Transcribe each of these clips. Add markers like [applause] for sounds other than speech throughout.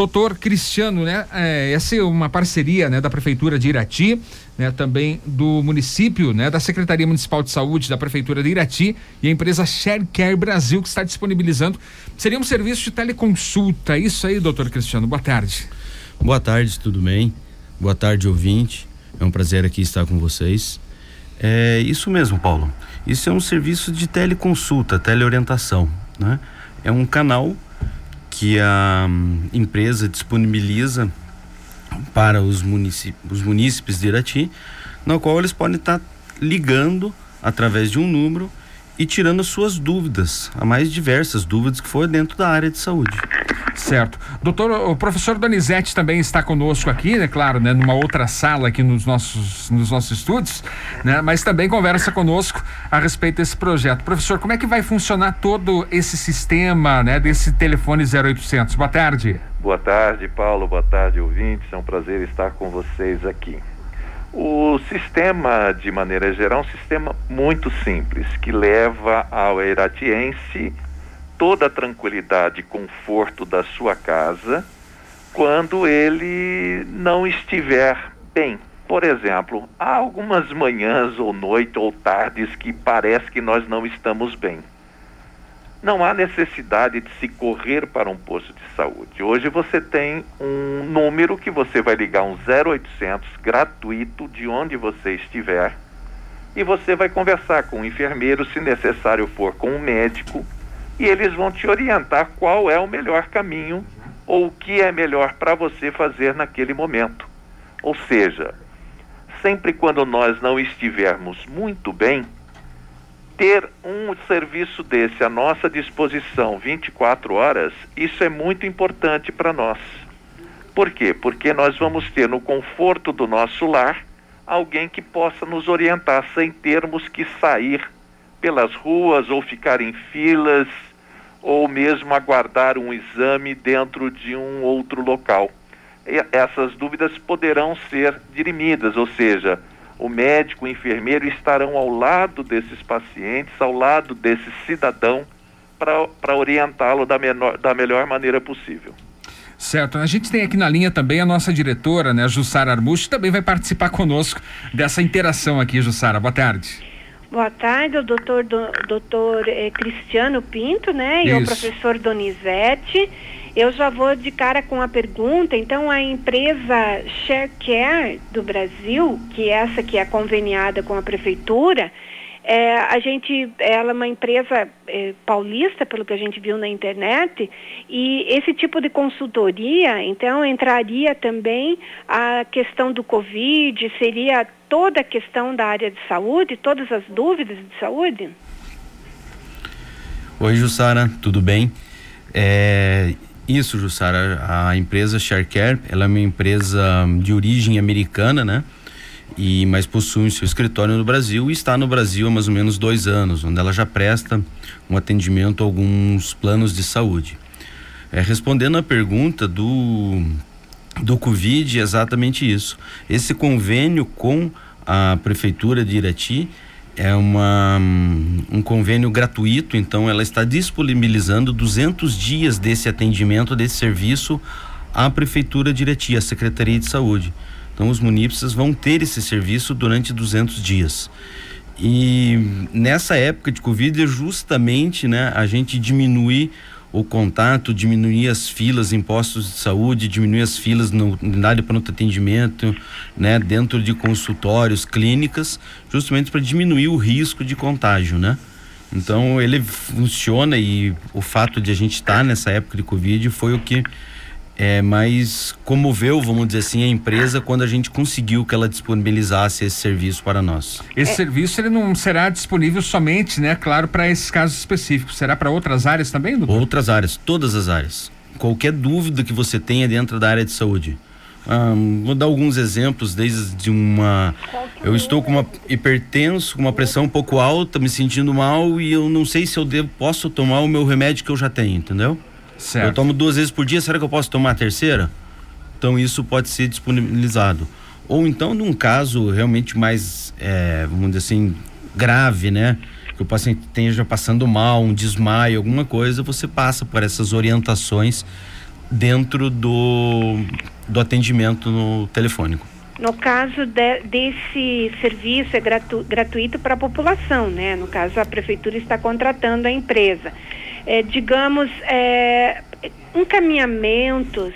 Doutor Cristiano, né? É, essa é uma parceria né, da Prefeitura de Irati, né, também do município, né, da Secretaria Municipal de Saúde da Prefeitura de Irati e a empresa ShareCare Brasil que está disponibilizando. Seria um serviço de teleconsulta. Isso aí, doutor Cristiano. Boa tarde. Boa tarde, tudo bem? Boa tarde, ouvinte. É um prazer aqui estar com vocês. É isso mesmo, Paulo. Isso é um serviço de teleconsulta, teleorientação, né? É um canal que a hum, empresa disponibiliza para os, os munícipes de Irati, na qual eles podem estar ligando através de um número e tirando suas dúvidas, a mais diversas dúvidas que for dentro da área de saúde. Certo. Doutor, o professor Donizete também está conosco aqui, né? Claro, né? Numa outra sala aqui nos nossos, nos nossos estúdios, né? Mas também conversa conosco a respeito desse projeto. Professor, como é que vai funcionar todo esse sistema, né? Desse telefone 0800? Boa tarde. Boa tarde, Paulo. Boa tarde, ouvintes. É um prazer estar com vocês aqui. O sistema, de maneira geral, é um sistema muito simples, que leva ao iratiense toda a tranquilidade e conforto da sua casa quando ele não estiver bem. Por exemplo, há algumas manhãs ou noites ou tardes que parece que nós não estamos bem não há necessidade de se correr para um posto de saúde. Hoje você tem um número que você vai ligar um 0800 gratuito de onde você estiver e você vai conversar com o enfermeiro, se necessário for com o médico, e eles vão te orientar qual é o melhor caminho ou o que é melhor para você fazer naquele momento. Ou seja, sempre quando nós não estivermos muito bem, ter um serviço desse à nossa disposição 24 horas, isso é muito importante para nós. Por quê? Porque nós vamos ter no conforto do nosso lar alguém que possa nos orientar sem termos que sair pelas ruas ou ficar em filas ou mesmo aguardar um exame dentro de um outro local. E essas dúvidas poderão ser dirimidas, ou seja, o médico, o enfermeiro estarão ao lado desses pacientes, ao lado desse cidadão, para orientá-lo da, da melhor maneira possível. Certo. A gente tem aqui na linha também a nossa diretora, né, Jussara que também vai participar conosco dessa interação aqui, Jussara. Boa tarde. Boa tarde, o doutor, do, doutor eh, Cristiano Pinto, né, e o professor Donizete. Eu já vou de cara com a pergunta. Então, a empresa ShareCare do Brasil, que é essa que é conveniada com a prefeitura, é, a gente, ela é uma empresa é, paulista, pelo que a gente viu na internet, e esse tipo de consultoria, então, entraria também a questão do Covid, seria toda a questão da área de saúde, todas as dúvidas de saúde? Oi, Jussara, tudo bem? É, isso, Jussara. A empresa ShareCare, ela é uma empresa de origem americana, né? E, mas possui seu escritório no Brasil e está no Brasil há mais ou menos dois anos, onde ela já presta um atendimento a alguns planos de saúde. É, respondendo à pergunta do, do Covid, é exatamente isso. Esse convênio com a Prefeitura de Irati é uma, um convênio gratuito, então ela está disponibilizando 200 dias desse atendimento, desse serviço à Prefeitura de Irati, à Secretaria de Saúde. Então os munícipes vão ter esse serviço durante 200 dias. E nessa época de Covid, justamente né, a gente diminuir o contato, diminuir as filas em postos de saúde, diminuir as filas no unidade de pronto atendimento, né, dentro de consultórios, clínicas, justamente para diminuir o risco de contágio, né? Então ele funciona e o fato de a gente estar tá nessa época de Covid foi o que é, mais comoveu, vamos dizer assim, a empresa quando a gente conseguiu que ela disponibilizasse esse serviço para nós. Esse é. serviço ele não será disponível somente, né, claro, para esses casos específicos. Será para outras áreas também, doutor? Outras áreas, todas as áreas. Qualquer dúvida que você tenha dentro da área de saúde. Um, vou dar alguns exemplos, desde uma. Eu estou com uma hipertenso, com uma pressão um pouco alta, me sentindo mal e eu não sei se eu devo, posso tomar o meu remédio que eu já tenho, entendeu? Certo. Eu tomo duas vezes por dia, será que eu posso tomar a terceira? Então isso pode ser disponibilizado. Ou então, num caso realmente mais, é, vamos dizer assim, grave, né? Que o paciente esteja passando mal, um desmaio, alguma coisa, você passa por essas orientações dentro do, do atendimento no telefônico. No caso de, desse serviço é gratu, gratuito para a população, né? No caso a prefeitura está contratando a empresa. É, digamos, é, encaminhamentos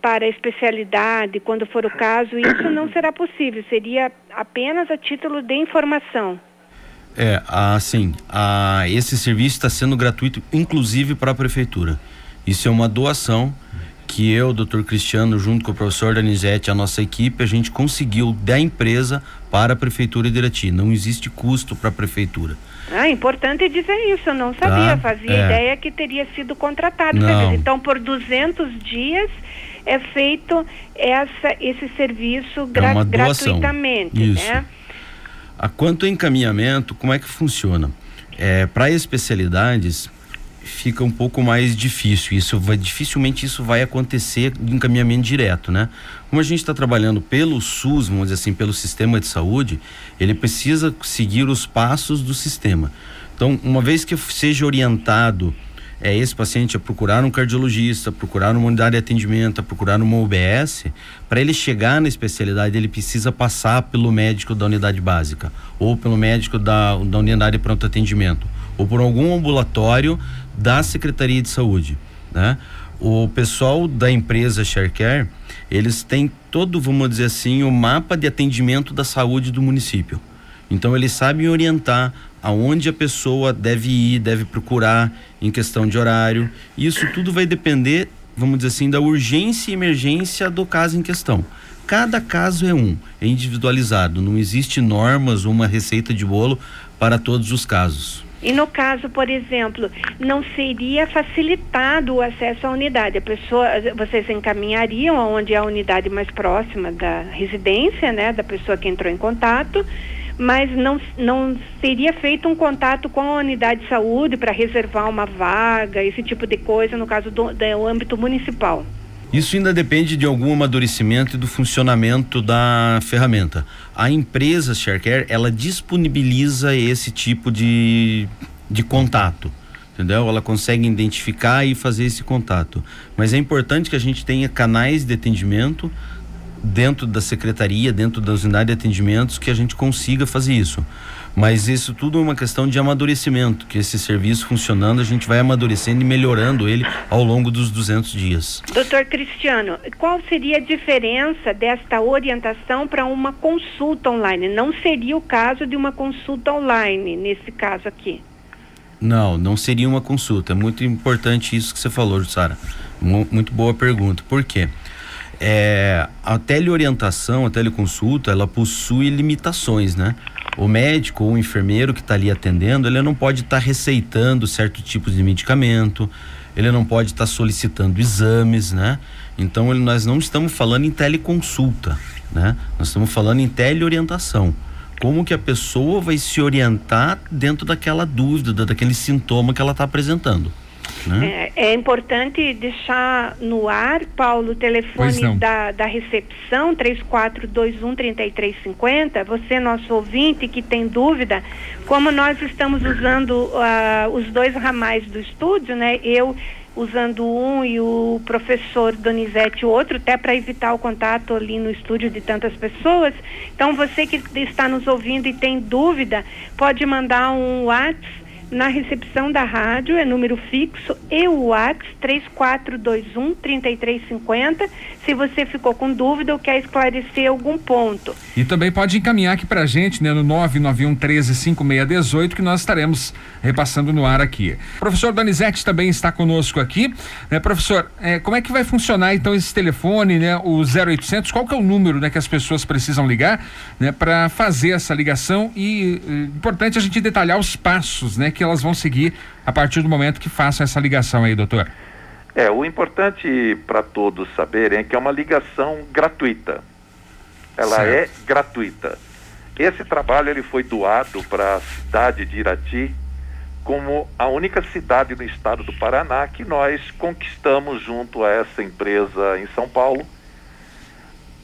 para especialidade, quando for o caso, isso não será possível, seria apenas a título de informação. É, assim, a, esse serviço está sendo gratuito, inclusive para a prefeitura. Isso é uma doação que eu, doutor Cristiano, junto com o professor Danizete, a nossa equipe, a gente conseguiu da empresa para a prefeitura de Irati. Não existe custo para a prefeitura. Ah, importante dizer isso, eu não sabia, tá? fazia é. ideia que teria sido contratado. Não. Então, por 200 dias é feito essa, esse serviço gra é gratuitamente, isso. né? A quanto ao encaminhamento, como é que funciona? É, para especialidades, fica um pouco mais difícil. Isso vai, dificilmente isso vai acontecer de encaminhamento direto, né? Como a gente está trabalhando pelo SUS, vamos dizer assim, pelo sistema de saúde, ele precisa seguir os passos do sistema. Então, uma vez que seja orientado é, esse paciente a procurar um cardiologista, procurar uma unidade de atendimento, a procurar uma UBS, para ele chegar na especialidade, ele precisa passar pelo médico da unidade básica, ou pelo médico da, da unidade de pronto atendimento, ou por algum ambulatório da Secretaria de Saúde, né? O pessoal da empresa ShareCare, eles têm todo, vamos dizer assim, o mapa de atendimento da saúde do município. Então eles sabem orientar aonde a pessoa deve ir, deve procurar em questão de horário. Isso tudo vai depender, vamos dizer assim, da urgência e emergência do caso em questão. Cada caso é um, é individualizado, não existe normas ou uma receita de bolo para todos os casos. E no caso, por exemplo, não seria facilitado o acesso à unidade. A pessoa, vocês encaminhariam aonde é a unidade mais próxima da residência, né, da pessoa que entrou em contato, mas não, não seria feito um contato com a unidade de saúde para reservar uma vaga, esse tipo de coisa, no caso do, do âmbito municipal. Isso ainda depende de algum amadurecimento e do funcionamento da ferramenta. A empresa ShareCare, ela disponibiliza esse tipo de, de contato, entendeu? Ela consegue identificar e fazer esse contato. Mas é importante que a gente tenha canais de atendimento dentro da secretaria, dentro das unidades de atendimentos, que a gente consiga fazer isso. Mas isso tudo é uma questão de amadurecimento, que esse serviço funcionando, a gente vai amadurecendo e melhorando ele ao longo dos 200 dias. Doutor Cristiano, qual seria a diferença desta orientação para uma consulta online? Não seria o caso de uma consulta online, nesse caso aqui? Não, não seria uma consulta. É muito importante isso que você falou, Sara. Muito boa pergunta. Por quê? É, a teleorientação, a teleconsulta, ela possui limitações, né? O médico ou o enfermeiro que está ali atendendo, ele não pode estar tá receitando certo tipo de medicamento, ele não pode estar tá solicitando exames, né? Então ele, nós não estamos falando em teleconsulta, né? Nós estamos falando em teleorientação. Como que a pessoa vai se orientar dentro daquela dúvida, daquele sintoma que ela está apresentando. Né? É, é, importante deixar no ar, Paulo, o telefone da, da recepção, 3421-3350. Você, nosso ouvinte, que tem dúvida, como nós estamos usando uh, os dois ramais do estúdio, né? Eu usando um e o professor Donizete o outro, até para evitar o contato ali no estúdio de tantas pessoas. Então, você que está nos ouvindo e tem dúvida, pode mandar um WhatsApp na recepção da rádio, é número fixo, e o WhatsApp 3421 3350, se você ficou com dúvida ou quer esclarecer algum ponto. E também pode encaminhar aqui pra gente, né, no 991 13 5618, que nós estaremos repassando no ar aqui. Professor Donizete também está conosco aqui, né, professor, é, como é que vai funcionar então esse telefone, né, o 0800, qual que é o número, né, que as pessoas precisam ligar, né, para fazer essa ligação e é, importante a gente detalhar os passos, né, que elas vão seguir a partir do momento que façam essa ligação aí, doutor. É, o importante para todos saberem é que é uma ligação gratuita. Ela certo. é gratuita. Esse trabalho ele foi doado para a cidade de Irati como a única cidade no estado do Paraná que nós conquistamos junto a essa empresa em São Paulo.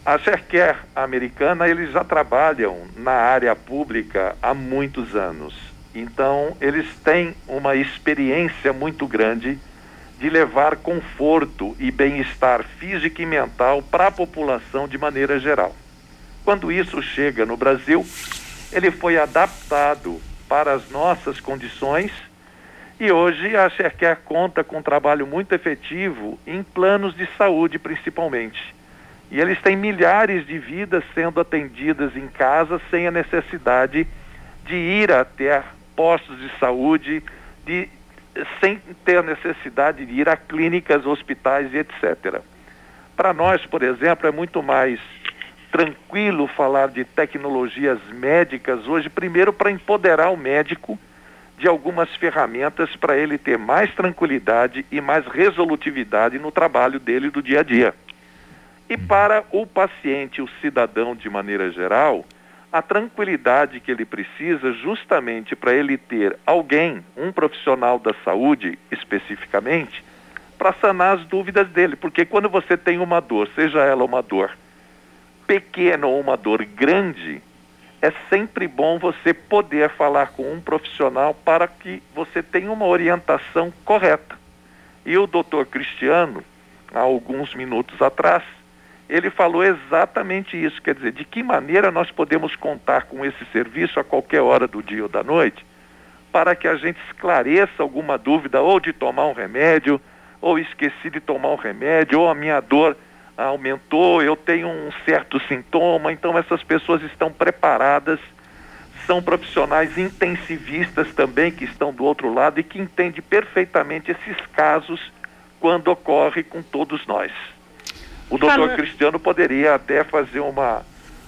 A Sharecare americana, eles já trabalham na área pública há muitos anos. Então, eles têm uma experiência muito grande de levar conforto e bem-estar físico e mental para a população de maneira geral. Quando isso chega no Brasil, ele foi adaptado para as nossas condições e hoje a Cherquer conta com um trabalho muito efetivo em planos de saúde, principalmente. E eles têm milhares de vidas sendo atendidas em casa sem a necessidade de ir até postos de saúde, de, sem ter necessidade de ir a clínicas, hospitais e etc. Para nós, por exemplo, é muito mais tranquilo falar de tecnologias médicas hoje, primeiro para empoderar o médico de algumas ferramentas para ele ter mais tranquilidade e mais resolutividade no trabalho dele do dia a dia. E para o paciente, o cidadão de maneira geral, a tranquilidade que ele precisa justamente para ele ter alguém, um profissional da saúde especificamente, para sanar as dúvidas dele. Porque quando você tem uma dor, seja ela uma dor pequena ou uma dor grande, é sempre bom você poder falar com um profissional para que você tenha uma orientação correta. E o doutor Cristiano, há alguns minutos atrás, ele falou exatamente isso, quer dizer, de que maneira nós podemos contar com esse serviço a qualquer hora do dia ou da noite, para que a gente esclareça alguma dúvida ou de tomar um remédio, ou esqueci de tomar um remédio, ou a minha dor aumentou, eu tenho um certo sintoma, então essas pessoas estão preparadas, são profissionais intensivistas também que estão do outro lado e que entendem perfeitamente esses casos quando ocorre com todos nós. O doutor Cristiano poderia até fazer uma,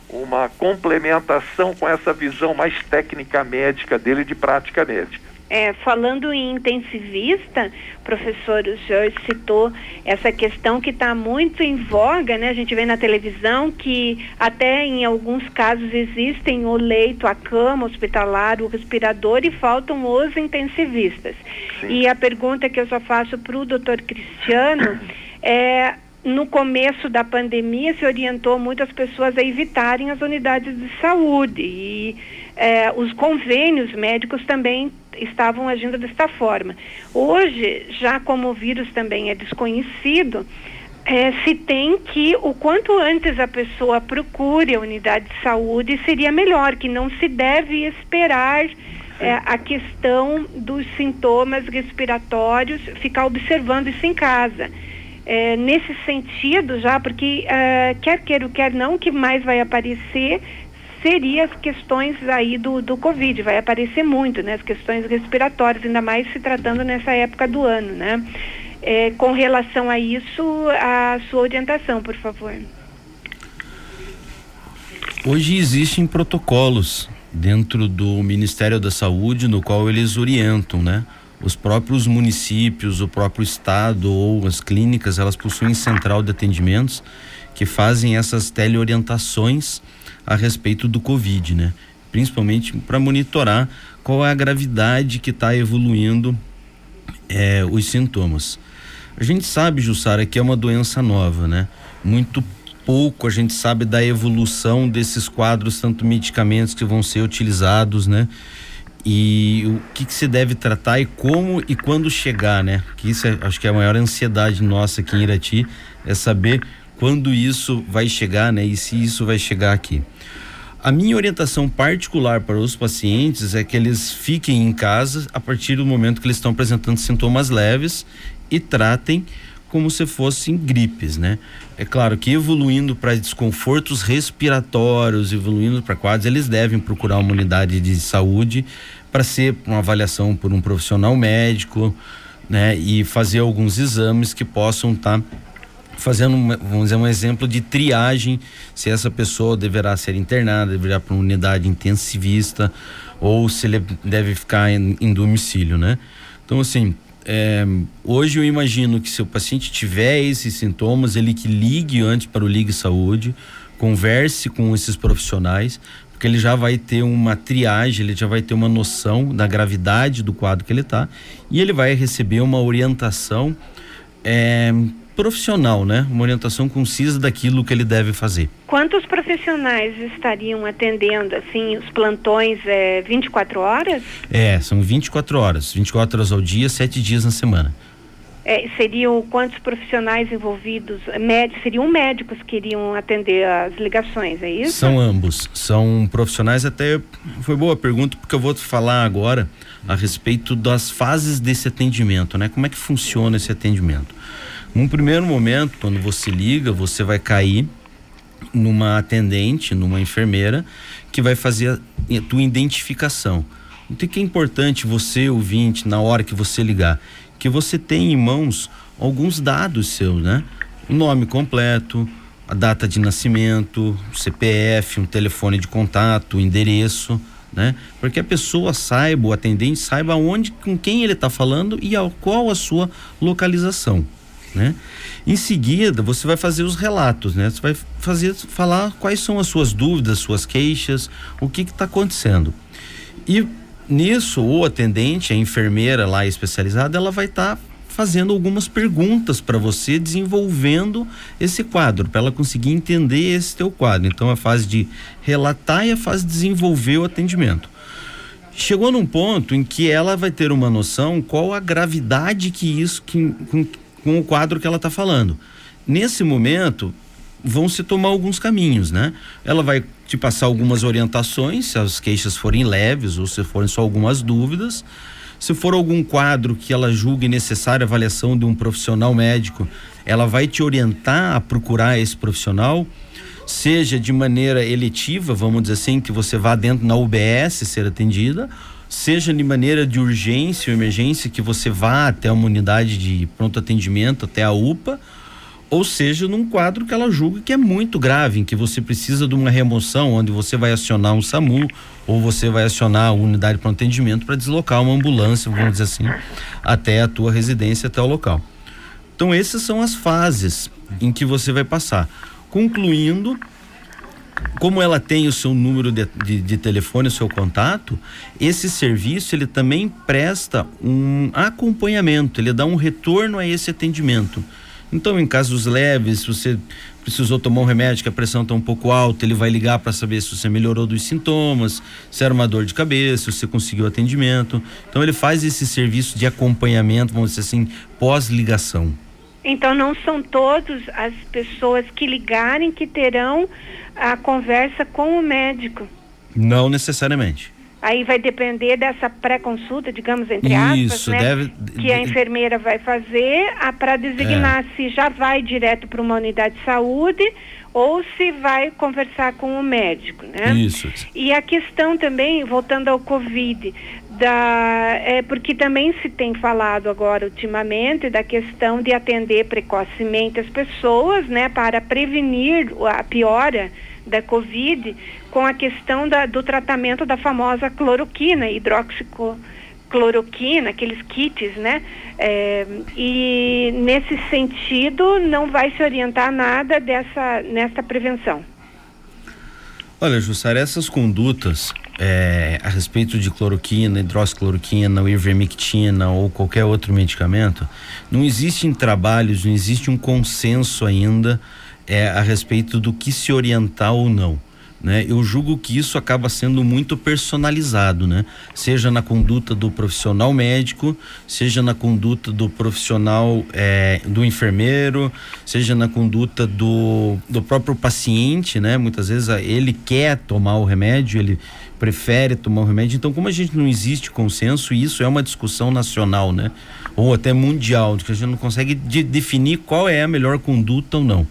uma complementação com essa visão mais técnica médica dele de prática médica. É, falando em intensivista, professor, o senhor citou essa questão que está muito em voga, né? A gente vê na televisão que até em alguns casos existem o leito, a cama hospitalar, o respirador e faltam os intensivistas. Sim. E a pergunta que eu só faço para o doutor Cristiano é no começo da pandemia se orientou muitas pessoas a evitarem as unidades de saúde e é, os convênios médicos também estavam agindo desta forma. Hoje, já como o vírus também é desconhecido, é, se tem que o quanto antes a pessoa procure a unidade de saúde seria melhor, que não se deve esperar é, a questão dos sintomas respiratórios, ficar observando isso em casa é, nesse sentido já, porque uh, quer queira ou quer não, o que mais vai aparecer seria as questões aí do, do Covid, vai aparecer muito, né? As questões respiratórias, ainda mais se tratando nessa época do ano, né? É, com relação a isso, a sua orientação, por favor. Hoje existem protocolos dentro do Ministério da Saúde no qual eles orientam, né? Os próprios municípios, o próprio estado ou as clínicas, elas possuem central de atendimentos que fazem essas teleorientações a respeito do Covid, né? Principalmente para monitorar qual é a gravidade que está evoluindo é, os sintomas. A gente sabe, Jussara, que é uma doença nova, né? Muito pouco a gente sabe da evolução desses quadros, tanto medicamentos que vão ser utilizados, né? E o que, que, se deve tratar e como e quando chegar, né? Que isso é, acho que é a maior ansiedade nossa aqui em Irati é saber quando isso vai chegar, né? E se isso vai chegar aqui. A minha orientação particular para os pacientes é que eles fiquem em casa a partir do momento que eles estão apresentando sintomas leves e tratem como se fossem gripes, né? É claro que evoluindo para desconfortos respiratórios, evoluindo para quadros, eles devem procurar uma unidade de saúde para ser uma avaliação por um profissional médico, né? E fazer alguns exames que possam estar tá fazendo, vamos dizer, um exemplo de triagem, se essa pessoa deverá ser internada, deverá para uma unidade intensivista ou se ele deve ficar em, em domicílio, né? Então, assim, é, hoje eu imagino que se o paciente tiver esses sintomas, ele que ligue antes para o Ligue Saúde, converse com esses profissionais, porque ele já vai ter uma triagem, ele já vai ter uma noção da gravidade do quadro que ele está e ele vai receber uma orientação é, profissional, né? Uma orientação concisa daquilo que ele deve fazer. Quantos profissionais estariam atendendo, assim, os plantões é, 24 horas? É, são 24 horas. 24 horas ao dia, 7 dias na semana. é, seriam quantos profissionais envolvidos? Médicos, seriam médicos que iriam atender as ligações, é isso? São ambos. São profissionais até. Foi boa pergunta, porque eu vou falar agora a respeito das fases desse atendimento, né? Como é que funciona esse atendimento? Num primeiro momento, quando você liga, você vai cair numa atendente, numa enfermeira, que vai fazer a tua identificação. Então, o que é importante você, ouvinte, na hora que você ligar? que você tem em mãos alguns dados seus, né? O nome completo, a data de nascimento, CPF, um telefone de contato, endereço, né? Porque a pessoa saiba, o atendente saiba onde, com quem ele está falando e ao qual a sua localização, né? Em seguida, você vai fazer os relatos, né? Você vai fazer, falar quais são as suas dúvidas, suas queixas, o que está acontecendo. E Nisso, o atendente, a enfermeira lá especializada, ela vai estar tá fazendo algumas perguntas para você, desenvolvendo esse quadro, para ela conseguir entender esse teu quadro. Então, a fase de relatar e a fase de desenvolver o atendimento. Chegou num ponto em que ela vai ter uma noção qual a gravidade que isso, que, com, com o quadro que ela está falando. Nesse momento, vão se tomar alguns caminhos, né? Ela vai te passar algumas orientações, se as queixas forem leves ou se forem só algumas dúvidas. Se for algum quadro que ela julgue necessária avaliação de um profissional médico, ela vai te orientar a procurar esse profissional, seja de maneira eletiva, vamos dizer assim, que você vá dentro na UBS ser atendida, seja de maneira de urgência ou emergência, que você vá até uma unidade de pronto atendimento, até a UPA, ou seja, num quadro que ela julga que é muito grave, em que você precisa de uma remoção, onde você vai acionar um SAMU ou você vai acionar a unidade para atendimento para deslocar uma ambulância, vamos dizer assim, até a tua residência, até o local. Então, essas são as fases em que você vai passar. Concluindo, como ela tem o seu número de, de, de, telefone, o seu contato, esse serviço ele também presta um acompanhamento, ele dá um retorno a esse atendimento. Então, em casos leves, você precisou tomar um remédio que a pressão está um pouco alta, ele vai ligar para saber se você melhorou dos sintomas, se era uma dor de cabeça, se você conseguiu atendimento. Então, ele faz esse serviço de acompanhamento, vamos dizer assim, pós-ligação. Então, não são todas as pessoas que ligarem que terão a conversa com o médico? Não necessariamente. Aí vai depender dessa pré-consulta, digamos, entre aspas, Isso, né? Deve, que a enfermeira vai fazer para designar é. se já vai direto para uma unidade de saúde ou se vai conversar com o médico, né? Isso. E a questão também, voltando ao Covid, da, é porque também se tem falado agora ultimamente da questão de atender precocemente as pessoas, né, para prevenir a piora da Covid com a questão da, do tratamento da famosa cloroquina, hidroxicloroquina, aqueles kits, né? É, e nesse sentido não vai se orientar nada dessa nessa prevenção. Olha, Jussara, essas condutas é, a respeito de cloroquina, hidroxicloroquina, ou ivermectina ou qualquer outro medicamento, não existem trabalhos, não existe um consenso ainda é, a respeito do que se orientar ou não. Né? Eu julgo que isso acaba sendo muito personalizado, né? Seja na conduta do profissional médico, seja na conduta do profissional é, do enfermeiro, seja na conduta do, do próprio paciente, né? Muitas vezes ele quer tomar o remédio, ele prefere tomar o remédio. Então, como a gente não existe consenso, isso é uma discussão nacional, né? Ou até mundial, que a gente não consegue de, definir qual é a melhor conduta ou não.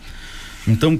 Então,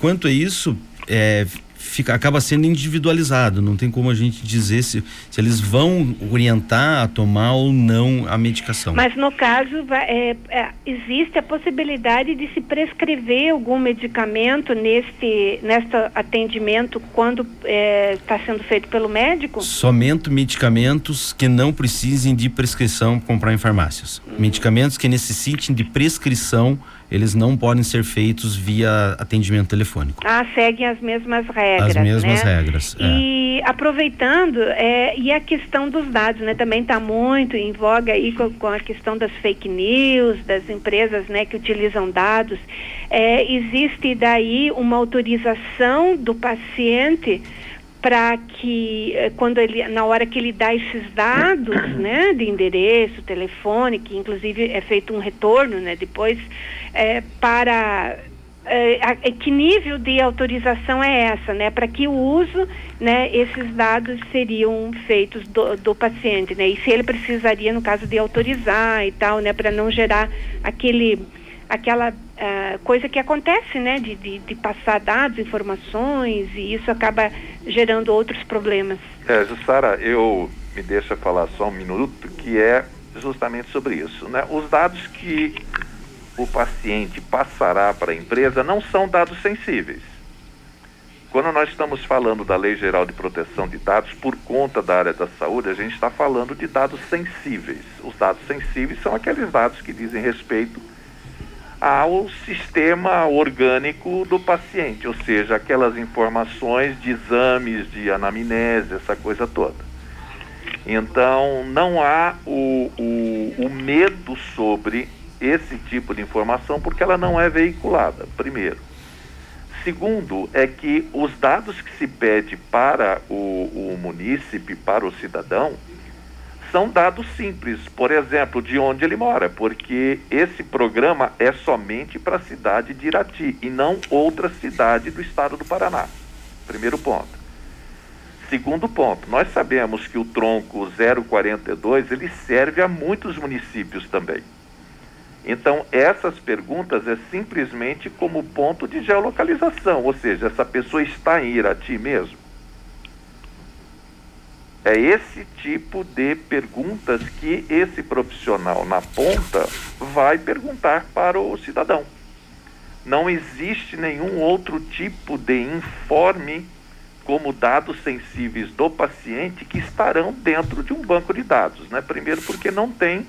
quanto a isso, é, fica, acaba sendo individualizado. Não tem como a gente dizer se, se eles vão orientar a tomar ou não a medicação. Mas no caso, é, é, existe a possibilidade de se prescrever algum medicamento neste, neste atendimento quando está é, sendo feito pelo médico? Somente medicamentos que não precisem de prescrição comprar em farmácias. Hum. Medicamentos que necessitem de prescrição eles não podem ser feitos via atendimento telefônico. Ah, seguem as mesmas regras. As mesmas né? regras. É. E aproveitando, é, e a questão dos dados, né? Também está muito em voga aí com, com, a questão das fake news, das empresas né, que utilizam dados. É, existe daí uma autorização do paciente para que eh, quando ele na hora que ele dá esses dados [coughs] né de endereço telefone que inclusive é feito um retorno né depois é, para é, a, que nível de autorização é essa né para que o uso né esses dados seriam feitos do, do paciente né e se ele precisaria no caso de autorizar e tal né para não gerar aquele aquela uh, coisa que acontece, né, de, de, de, passar dados, informações, e isso acaba gerando outros problemas. É, Jussara, eu me deixa falar só um minuto, que é justamente sobre isso. Né? Os dados que o paciente passará para a empresa não são dados sensíveis. Quando nós estamos falando da Lei Geral de Proteção de Dados por conta da área da saúde, a gente está falando de dados sensíveis. Os dados sensíveis são aqueles dados que dizem respeito ao sistema orgânico do paciente, ou seja, aquelas informações de exames, de anamnese, essa coisa toda. Então, não há o, o, o medo sobre esse tipo de informação porque ela não é veiculada, primeiro. Segundo, é que os dados que se pede para o, o munícipe, para o cidadão, são dados simples, por exemplo, de onde ele mora, porque esse programa é somente para a cidade de Irati e não outra cidade do estado do Paraná. Primeiro ponto. Segundo ponto, nós sabemos que o tronco 042 ele serve a muitos municípios também. Então, essas perguntas é simplesmente como ponto de geolocalização, ou seja, essa pessoa está em Irati mesmo. É esse tipo de perguntas que esse profissional na ponta vai perguntar para o cidadão. Não existe nenhum outro tipo de informe como dados sensíveis do paciente que estarão dentro de um banco de dados, né? Primeiro porque não tem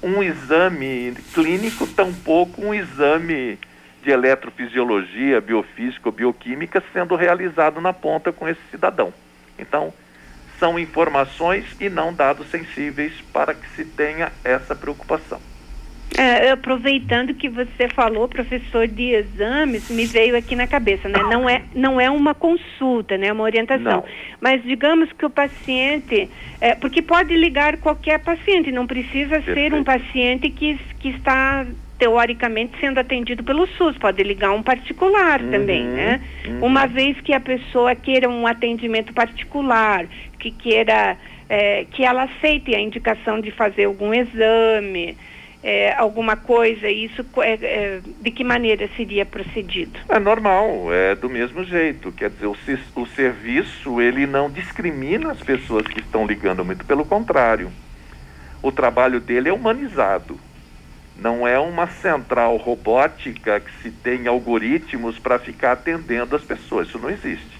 um exame clínico, tampouco um exame de eletrofisiologia, biofísica ou bioquímica sendo realizado na ponta com esse cidadão. Então, são informações e não dados sensíveis para que se tenha essa preocupação. É, aproveitando que você falou, professor, de exames, me veio aqui na cabeça, né? Não é, não é uma consulta, né? É uma orientação. Não. Mas digamos que o paciente, é, porque pode ligar qualquer paciente, não precisa Perfeito. ser um paciente que, que está teoricamente sendo atendido pelo SUS, pode ligar um particular uhum, também, né? Uhum. Uma vez que a pessoa queira um atendimento particular, que queira é, que ela aceite a indicação de fazer algum exame, é, alguma coisa, isso é, é, de que maneira seria procedido? É normal, é do mesmo jeito. Quer dizer, o, o serviço ele não discrimina as pessoas que estão ligando, muito pelo contrário. O trabalho dele é humanizado. Não é uma central robótica que se tem algoritmos para ficar atendendo as pessoas. Isso não existe.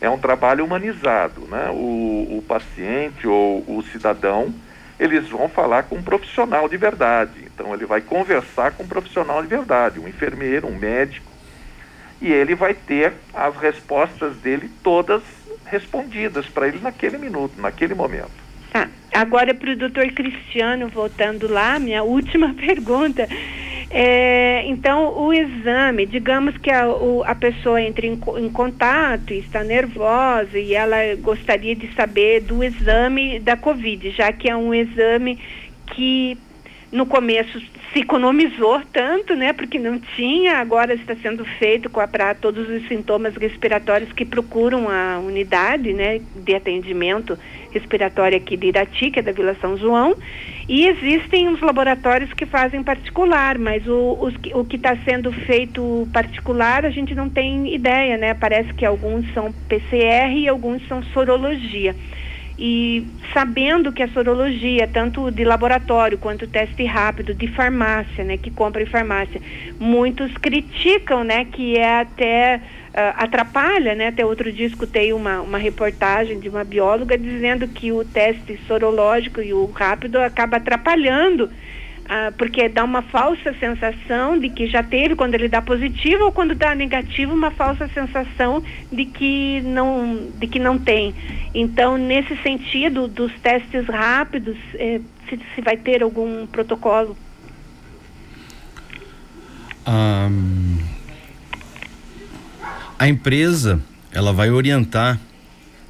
É um trabalho humanizado. Né? O, o paciente ou o cidadão, eles vão falar com um profissional de verdade. Então, ele vai conversar com um profissional de verdade, um enfermeiro, um médico, e ele vai ter as respostas dele todas respondidas para ele naquele minuto, naquele momento. Tá. Agora para o doutor Cristiano, voltando lá, minha última [laughs] pergunta. É, então, o exame, digamos que a, o, a pessoa entre em, em, contato e está nervosa e ela gostaria de saber do exame da Covid, já que é um exame que no começo se economizou tanto, né? Porque não tinha, agora está sendo feito para todos os sintomas respiratórios que procuram a unidade, né? De atendimento respiratório aqui de Irati, que é da Vila São João. E existem os laboratórios que fazem particular, mas o, os, o que está sendo feito particular a gente não tem ideia, né? Parece que alguns são PCR e alguns são sorologia e sabendo que a sorologia, tanto de laboratório quanto teste rápido de farmácia, né, que compra em farmácia, muitos criticam, né, que é até uh, atrapalha, né, até outro dia escutei uma, uma reportagem de uma bióloga dizendo que o teste sorológico e o rápido acaba atrapalhando ah, porque dá uma falsa sensação de que já teve quando ele dá positivo ou quando dá negativo uma falsa sensação de que não de que não tem então nesse sentido dos testes rápidos eh, se, se, vai ter algum protocolo um, a empresa ela vai orientar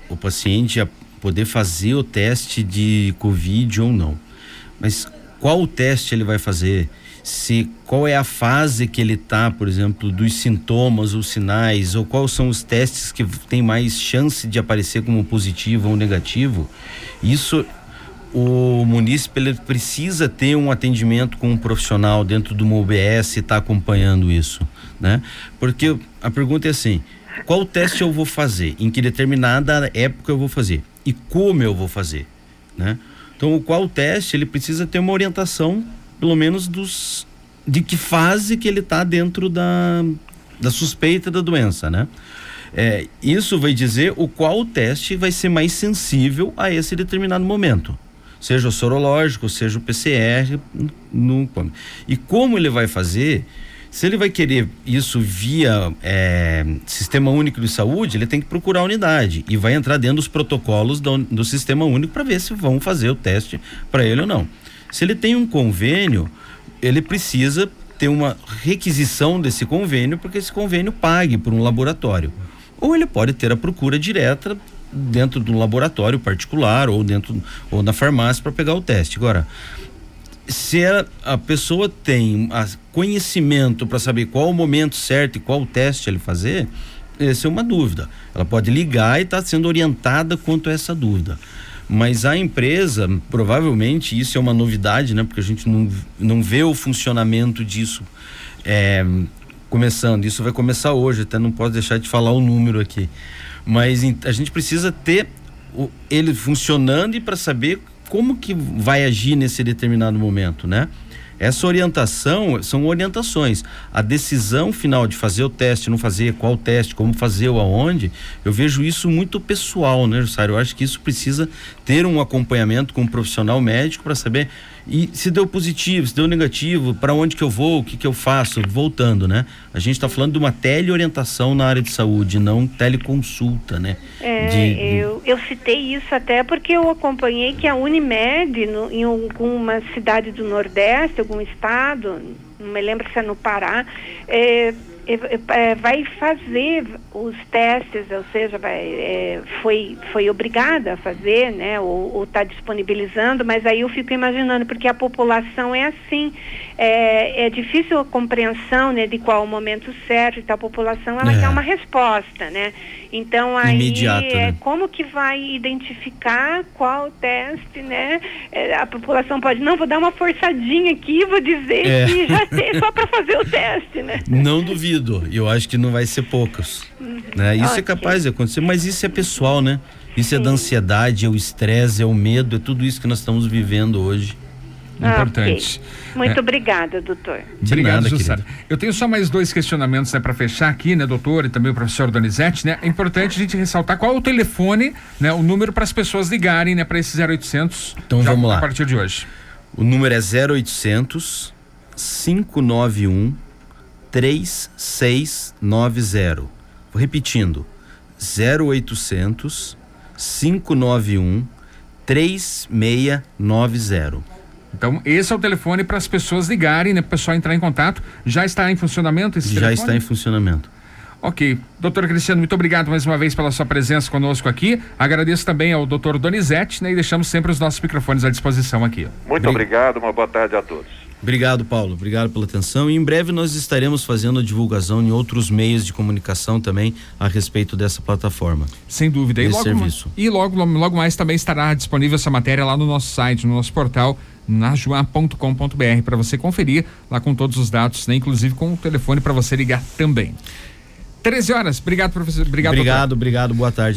o paciente a poder fazer o teste de Covid ou não. Mas qual o teste ele vai fazer? Se qual é a fase que ele está, por exemplo, dos sintomas ou sinais, ou quais são os testes que tem mais chance de aparecer como positivo ou negativo? Isso o munícipe ele precisa ter um atendimento com um profissional dentro do UBS e está acompanhando isso, né? Porque a pergunta é assim: qual teste eu vou fazer? Em que determinada época eu vou fazer? E como eu vou fazer, né? Então, qual teste ele precisa ter uma orientação, pelo menos dos de que fase que ele está dentro da, da suspeita da doença, né? É, isso vai dizer o qual teste vai ser mais sensível a esse determinado momento seja o sorológico, seja o PCR, no, e como ele vai fazer, se ele vai querer isso via é, Sistema Único de Saúde, ele tem que procurar a unidade e vai entrar dentro dos protocolos do, do Sistema Único para ver se vão fazer o teste para ele ou não. Se ele tem um convênio, ele precisa ter uma requisição desse convênio porque esse convênio pague por um laboratório. Ou ele pode ter a procura direta dentro do laboratório particular ou dentro ou na farmácia para pegar o teste. Agora, se a, a pessoa tem a, conhecimento para saber qual o momento certo e qual o teste ele fazer, essa é uma dúvida. Ela pode ligar e está sendo orientada quanto a essa dúvida. Mas a empresa, provavelmente, isso é uma novidade, né? Porque a gente não, não vê o funcionamento disso é, começando. Isso vai começar hoje, até não posso deixar de falar o número aqui. Mas a gente precisa ter o, ele funcionando e para saber como que vai agir nesse determinado momento, né? Essa orientação são orientações. A decisão final de fazer o teste, não fazer, qual teste, como fazer ou aonde, eu vejo isso muito pessoal, né, Jussário? Eu acho que isso precisa ter um acompanhamento com um profissional médico para saber e se deu positivo, se deu negativo, para onde que eu vou, o que que eu faço, voltando, né? A gente está falando de uma teleorientação na área de saúde, não teleconsulta, né? É, de, eu, eu citei isso até porque eu acompanhei que a Unimed, no, em alguma cidade do Nordeste, algum estado, não me lembro se é no Pará, é, é, vai fazer os testes, ou seja, vai, é, foi, foi obrigada a fazer, né, ou está disponibilizando, mas aí eu fico imaginando, porque a população é assim, é, é difícil a compreensão né, de qual o momento certo, então a população ela é. quer uma resposta, né? Então aí Imediato, é, né? como que vai identificar qual teste, né? É, a população pode, não, vou dar uma forçadinha aqui, vou dizer é. que já [laughs] sei só para fazer o teste, né? Não duvido, eu acho que não vai ser poucos. Uhum. Né? Isso é okay. é capaz de acontecer, mas isso é pessoal, né? Isso Sim. é da ansiedade, é o estresse, é o medo, é tudo isso que nós estamos vivendo hoje. Importante. Okay. Muito é. obrigada, doutor. Obrigado, Jussara. Eu tenho só mais dois questionamentos né, para fechar aqui, né, doutor, e também o professor Donizete, né? É importante a gente ressaltar qual é o telefone, né, o número para as pessoas ligarem, né, para esse 0800. Então vamos lá. A partir de hoje. O número é 0800 591 3690. Vou repetindo. 0800 591 3690. Então, esse é o telefone para as pessoas ligarem, né? Para o pessoal entrar em contato. Já está em funcionamento esse Já telefone? está em funcionamento. Ok. Doutor Cristiano, muito obrigado mais uma vez pela sua presença conosco aqui. Agradeço também ao doutor Donizete, né? E deixamos sempre os nossos microfones à disposição aqui. Muito obrigado, uma boa tarde a todos. Obrigado, Paulo. Obrigado pela atenção. E em breve nós estaremos fazendo a divulgação em outros meios de comunicação também a respeito dessa plataforma. Sem dúvida. E logo, serviço. e logo, logo mais também estará disponível essa matéria lá no nosso site, no nosso portal najuá.com.br para você conferir lá com todos os dados, né? inclusive com o telefone para você ligar também. 13 horas. Obrigado, professor. Obrigado, Obrigado, doutor. obrigado. Boa tarde.